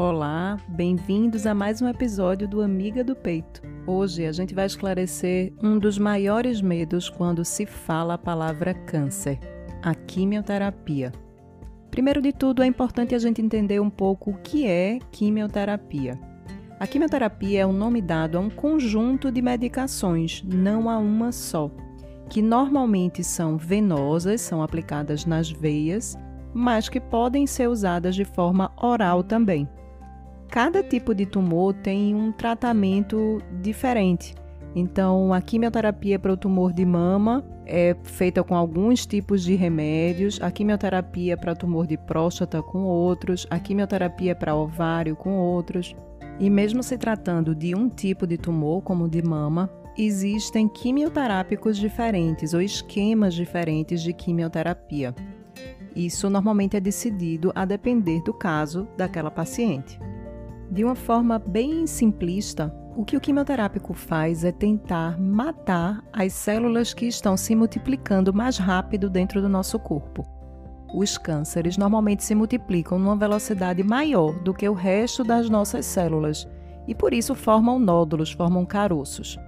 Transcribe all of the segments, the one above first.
Olá, bem-vindos a mais um episódio do Amiga do Peito. Hoje a gente vai esclarecer um dos maiores medos quando se fala a palavra câncer, a quimioterapia. Primeiro de tudo, é importante a gente entender um pouco o que é quimioterapia. A quimioterapia é o nome dado a um conjunto de medicações, não a uma só, que normalmente são venosas, são aplicadas nas veias, mas que podem ser usadas de forma oral também. Cada tipo de tumor tem um tratamento diferente. Então, a quimioterapia para o tumor de mama é feita com alguns tipos de remédios, a quimioterapia para tumor de próstata com outros, a quimioterapia para ovário com outros. E mesmo se tratando de um tipo de tumor, como o de mama, existem quimioterápicos diferentes ou esquemas diferentes de quimioterapia. Isso normalmente é decidido a depender do caso daquela paciente. De uma forma bem simplista, o que o quimioterápico faz é tentar matar as células que estão se multiplicando mais rápido dentro do nosso corpo. Os cânceres normalmente se multiplicam numa velocidade maior do que o resto das nossas células e por isso formam nódulos, formam caroços.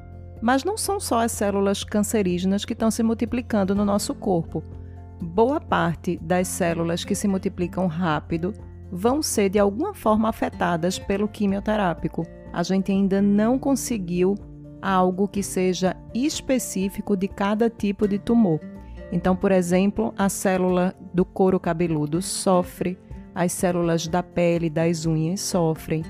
Mas não são só as células cancerígenas que estão se multiplicando no nosso corpo. Boa parte das células que se multiplicam rápido vão ser de alguma forma afetadas pelo quimioterápico. A gente ainda não conseguiu algo que seja específico de cada tipo de tumor. Então, por exemplo, a célula do couro cabeludo sofre, as células da pele, das unhas sofrem.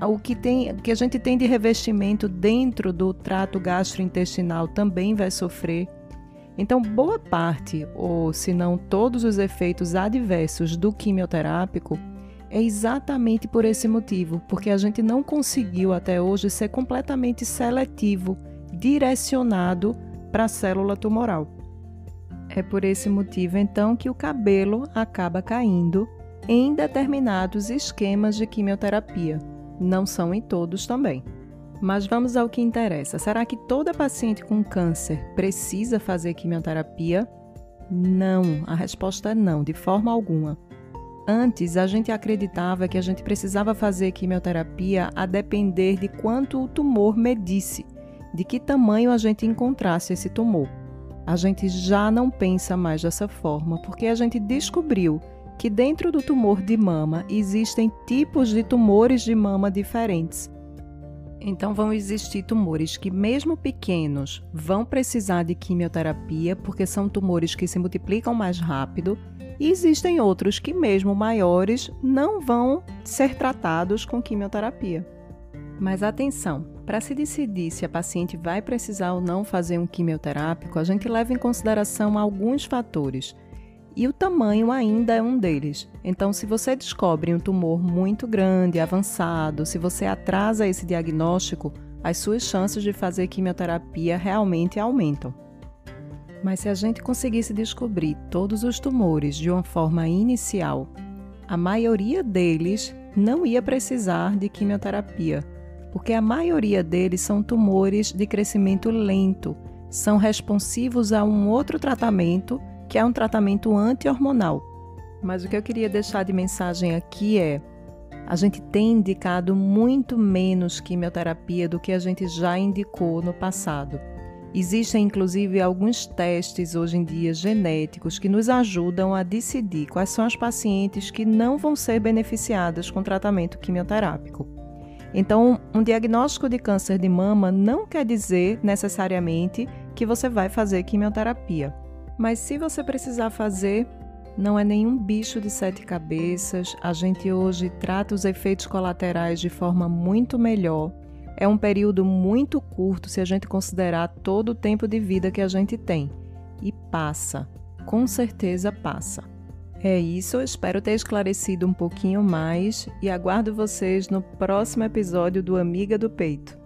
O que, tem, que a gente tem de revestimento dentro do trato gastrointestinal também vai sofrer. Então, boa parte, ou se não todos os efeitos adversos do quimioterápico é exatamente por esse motivo, porque a gente não conseguiu até hoje ser completamente seletivo, direcionado para a célula tumoral. É por esse motivo, então, que o cabelo acaba caindo em determinados esquemas de quimioterapia. Não são em todos também. Mas vamos ao que interessa. Será que toda paciente com câncer precisa fazer quimioterapia? Não, a resposta é não, de forma alguma. Antes, a gente acreditava que a gente precisava fazer quimioterapia a depender de quanto o tumor medisse, de que tamanho a gente encontrasse esse tumor. A gente já não pensa mais dessa forma, porque a gente descobriu que dentro do tumor de mama existem tipos de tumores de mama diferentes. Então vão existir tumores que, mesmo pequenos, vão precisar de quimioterapia, porque são tumores que se multiplicam mais rápido e existem outros que, mesmo maiores, não vão ser tratados com quimioterapia. Mas atenção, para se decidir se a paciente vai precisar ou não fazer um quimioterápico, a gente leva em consideração alguns fatores. E o tamanho ainda é um deles. Então, se você descobre um tumor muito grande, avançado, se você atrasa esse diagnóstico, as suas chances de fazer quimioterapia realmente aumentam. Mas se a gente conseguisse descobrir todos os tumores de uma forma inicial, a maioria deles não ia precisar de quimioterapia, porque a maioria deles são tumores de crescimento lento, são responsivos a um outro tratamento, que é um tratamento anti-hormonal. Mas o que eu queria deixar de mensagem aqui é: a gente tem indicado muito menos quimioterapia do que a gente já indicou no passado. Existem inclusive alguns testes hoje em dia genéticos que nos ajudam a decidir quais são as pacientes que não vão ser beneficiadas com tratamento quimioterápico. Então, um diagnóstico de câncer de mama não quer dizer necessariamente que você vai fazer quimioterapia. Mas se você precisar fazer, não é nenhum bicho de sete cabeças. A gente hoje trata os efeitos colaterais de forma muito melhor é um período muito curto se a gente considerar todo o tempo de vida que a gente tem. E passa, com certeza passa. É isso, espero ter esclarecido um pouquinho mais e aguardo vocês no próximo episódio do Amiga do Peito.